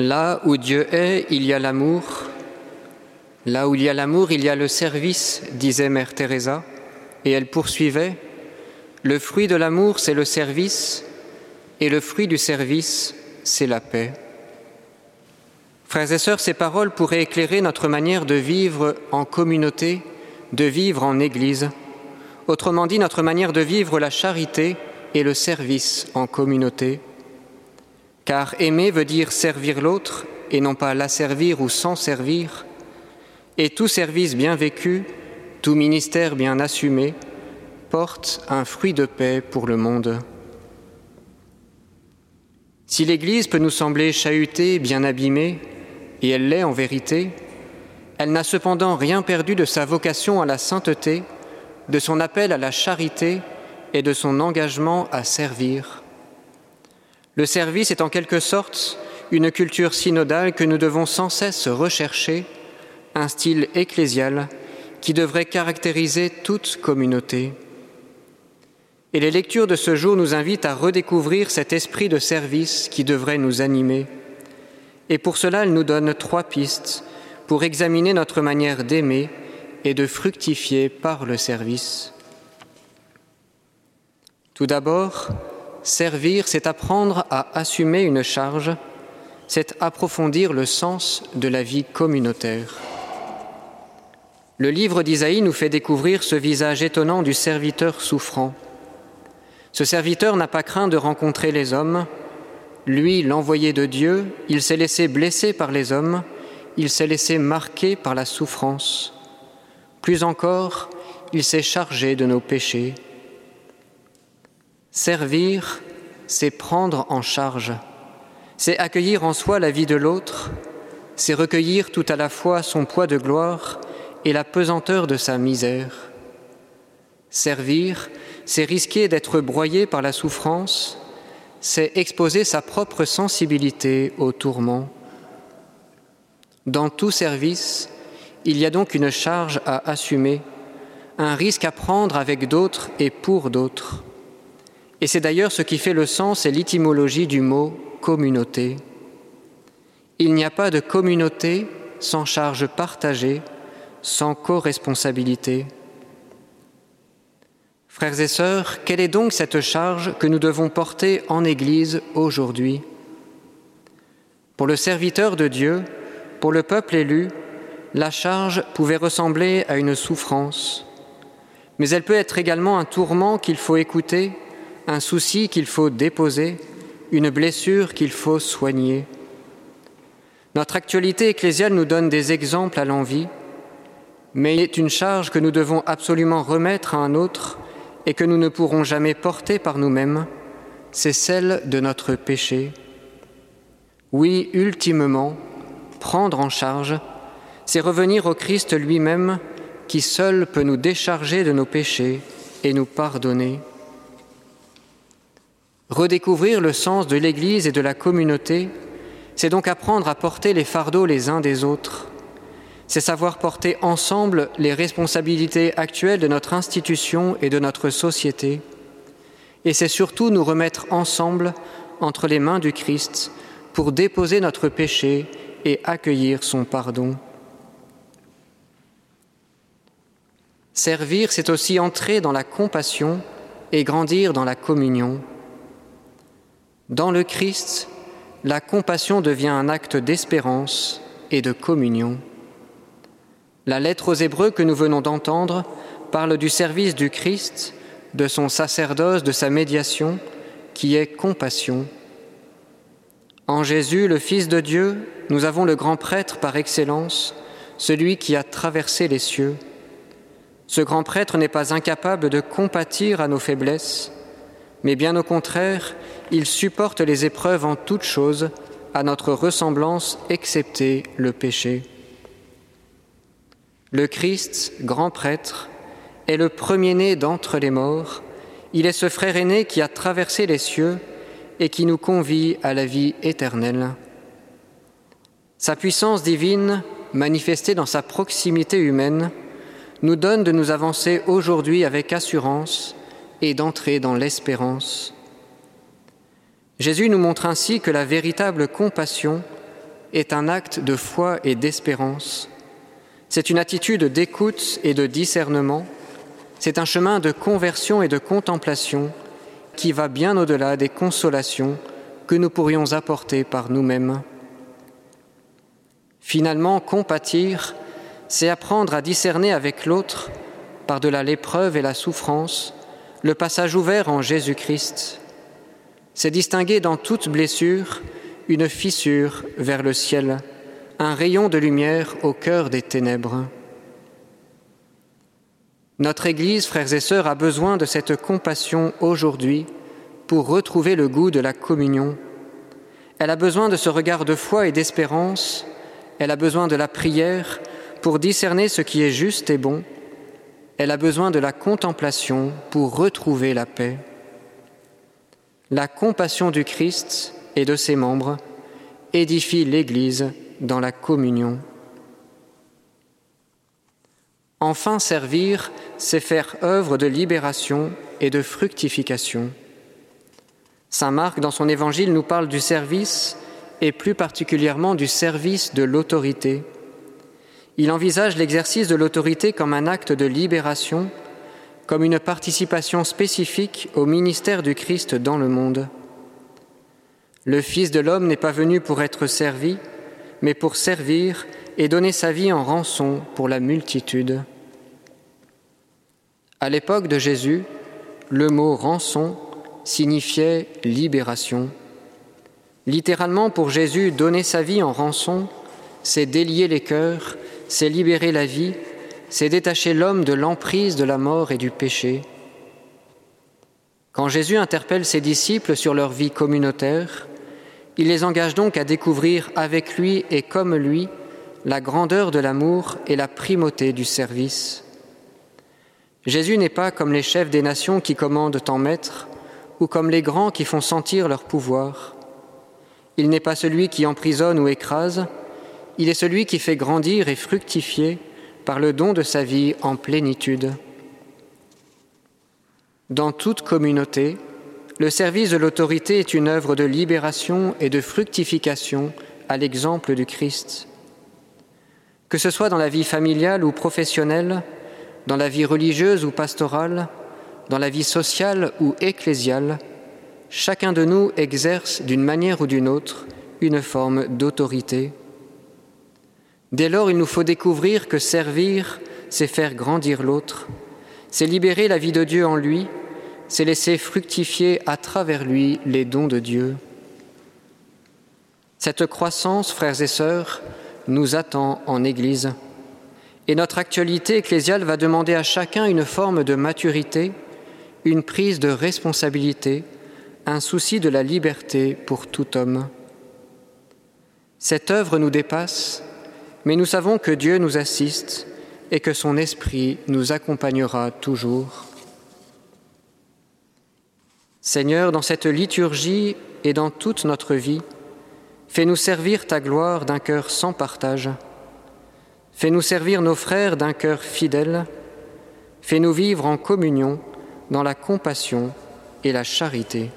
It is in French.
Là où Dieu est, il y a l'amour. Là où il y a l'amour, il y a le service, disait Mère Teresa, et elle poursuivait Le fruit de l'amour, c'est le service, et le fruit du service, c'est la paix. Frères et sœurs, ces paroles pourraient éclairer notre manière de vivre en communauté, de vivre en Église, autrement dit notre manière de vivre la charité et le service en communauté. Car aimer veut dire servir l'autre et non pas l'asservir ou s'en servir, et tout service bien vécu, tout ministère bien assumé, porte un fruit de paix pour le monde. Si l'Église peut nous sembler chahutée, bien abîmée, et elle l'est en vérité, elle n'a cependant rien perdu de sa vocation à la sainteté, de son appel à la charité et de son engagement à servir. Le service est en quelque sorte une culture synodale que nous devons sans cesse rechercher, un style ecclésial qui devrait caractériser toute communauté. Et les lectures de ce jour nous invitent à redécouvrir cet esprit de service qui devrait nous animer. Et pour cela, elles nous donnent trois pistes pour examiner notre manière d'aimer et de fructifier par le service. Tout d'abord, servir, c'est apprendre à assumer une charge, c'est approfondir le sens de la vie communautaire. Le livre d'Isaïe nous fait découvrir ce visage étonnant du serviteur souffrant. Ce serviteur n'a pas craint de rencontrer les hommes. Lui, l'envoyé de Dieu, il s'est laissé blesser par les hommes, il s'est laissé marquer par la souffrance. Plus encore, il s'est chargé de nos péchés. Servir, c'est prendre en charge, c'est accueillir en soi la vie de l'autre, c'est recueillir tout à la fois son poids de gloire et la pesanteur de sa misère. Servir, c'est risquer d'être broyé par la souffrance, c'est exposer sa propre sensibilité au tourment. Dans tout service, il y a donc une charge à assumer, un risque à prendre avec d'autres et pour d'autres. Et c'est d'ailleurs ce qui fait le sens et l'étymologie du mot communauté. Il n'y a pas de communauté sans charge partagée, sans co-responsabilité. Frères et sœurs, quelle est donc cette charge que nous devons porter en Église aujourd'hui? Pour le serviteur de Dieu, pour le peuple élu, la charge pouvait ressembler à une souffrance, mais elle peut être également un tourment qu'il faut écouter un souci qu'il faut déposer, une blessure qu'il faut soigner. Notre actualité ecclésiale nous donne des exemples à l'envie, mais il est une charge que nous devons absolument remettre à un autre et que nous ne pourrons jamais porter par nous-mêmes, c'est celle de notre péché. Oui, ultimement, prendre en charge, c'est revenir au Christ lui-même qui seul peut nous décharger de nos péchés et nous pardonner. Redécouvrir le sens de l'Église et de la communauté, c'est donc apprendre à porter les fardeaux les uns des autres. C'est savoir porter ensemble les responsabilités actuelles de notre institution et de notre société. Et c'est surtout nous remettre ensemble entre les mains du Christ pour déposer notre péché et accueillir son pardon. Servir, c'est aussi entrer dans la compassion et grandir dans la communion. Dans le Christ, la compassion devient un acte d'espérance et de communion. La lettre aux Hébreux que nous venons d'entendre parle du service du Christ, de son sacerdoce, de sa médiation, qui est compassion. En Jésus, le Fils de Dieu, nous avons le grand prêtre par excellence, celui qui a traversé les cieux. Ce grand prêtre n'est pas incapable de compatir à nos faiblesses, mais bien au contraire, il supporte les épreuves en toutes choses, à notre ressemblance, excepté le péché. Le Christ, grand prêtre, est le premier-né d'entre les morts. Il est ce frère aîné qui a traversé les cieux et qui nous convie à la vie éternelle. Sa puissance divine, manifestée dans sa proximité humaine, nous donne de nous avancer aujourd'hui avec assurance et d'entrer dans l'espérance. Jésus nous montre ainsi que la véritable compassion est un acte de foi et d'espérance. C'est une attitude d'écoute et de discernement. C'est un chemin de conversion et de contemplation qui va bien au-delà des consolations que nous pourrions apporter par nous-mêmes. Finalement, compatir, c'est apprendre à discerner avec l'autre, par-delà l'épreuve et la souffrance, le passage ouvert en Jésus-Christ. C'est distinguer dans toute blessure une fissure vers le ciel, un rayon de lumière au cœur des ténèbres. Notre Église, frères et sœurs, a besoin de cette compassion aujourd'hui pour retrouver le goût de la communion. Elle a besoin de ce regard de foi et d'espérance, elle a besoin de la prière pour discerner ce qui est juste et bon, elle a besoin de la contemplation pour retrouver la paix. La compassion du Christ et de ses membres édifie l'Église dans la communion. Enfin, servir, c'est faire œuvre de libération et de fructification. Saint Marc, dans son évangile, nous parle du service et plus particulièrement du service de l'autorité. Il envisage l'exercice de l'autorité comme un acte de libération, comme une participation spécifique au ministère du Christ dans le monde. Le Fils de l'homme n'est pas venu pour être servi, mais pour servir et donner sa vie en rançon pour la multitude. À l'époque de Jésus, le mot rançon signifiait libération. Littéralement, pour Jésus, donner sa vie en rançon, c'est délier les cœurs, c'est libérer la vie, c'est détacher l'homme de l'emprise de la mort et du péché. Quand Jésus interpelle ses disciples sur leur vie communautaire, il les engage donc à découvrir avec lui et comme lui la grandeur de l'amour et la primauté du service. Jésus n'est pas comme les chefs des nations qui commandent en maître, ou comme les grands qui font sentir leur pouvoir. Il n'est pas celui qui emprisonne ou écrase, il est celui qui fait grandir et fructifier par le don de sa vie en plénitude. Dans toute communauté, le service de l'autorité est une œuvre de libération et de fructification à l'exemple du Christ. Que ce soit dans la vie familiale ou professionnelle, dans la vie religieuse ou pastorale, dans la vie sociale ou ecclésiale, chacun de nous exerce d'une manière ou d'une autre une forme d'autorité. Dès lors, il nous faut découvrir que servir, c'est faire grandir l'autre, c'est libérer la vie de Dieu en lui c'est laisser fructifier à travers lui les dons de Dieu. Cette croissance, frères et sœurs, nous attend en Église. Et notre actualité ecclésiale va demander à chacun une forme de maturité, une prise de responsabilité, un souci de la liberté pour tout homme. Cette œuvre nous dépasse, mais nous savons que Dieu nous assiste et que son Esprit nous accompagnera toujours. Seigneur, dans cette liturgie et dans toute notre vie, fais-nous servir ta gloire d'un cœur sans partage. Fais-nous servir nos frères d'un cœur fidèle. Fais-nous vivre en communion dans la compassion et la charité.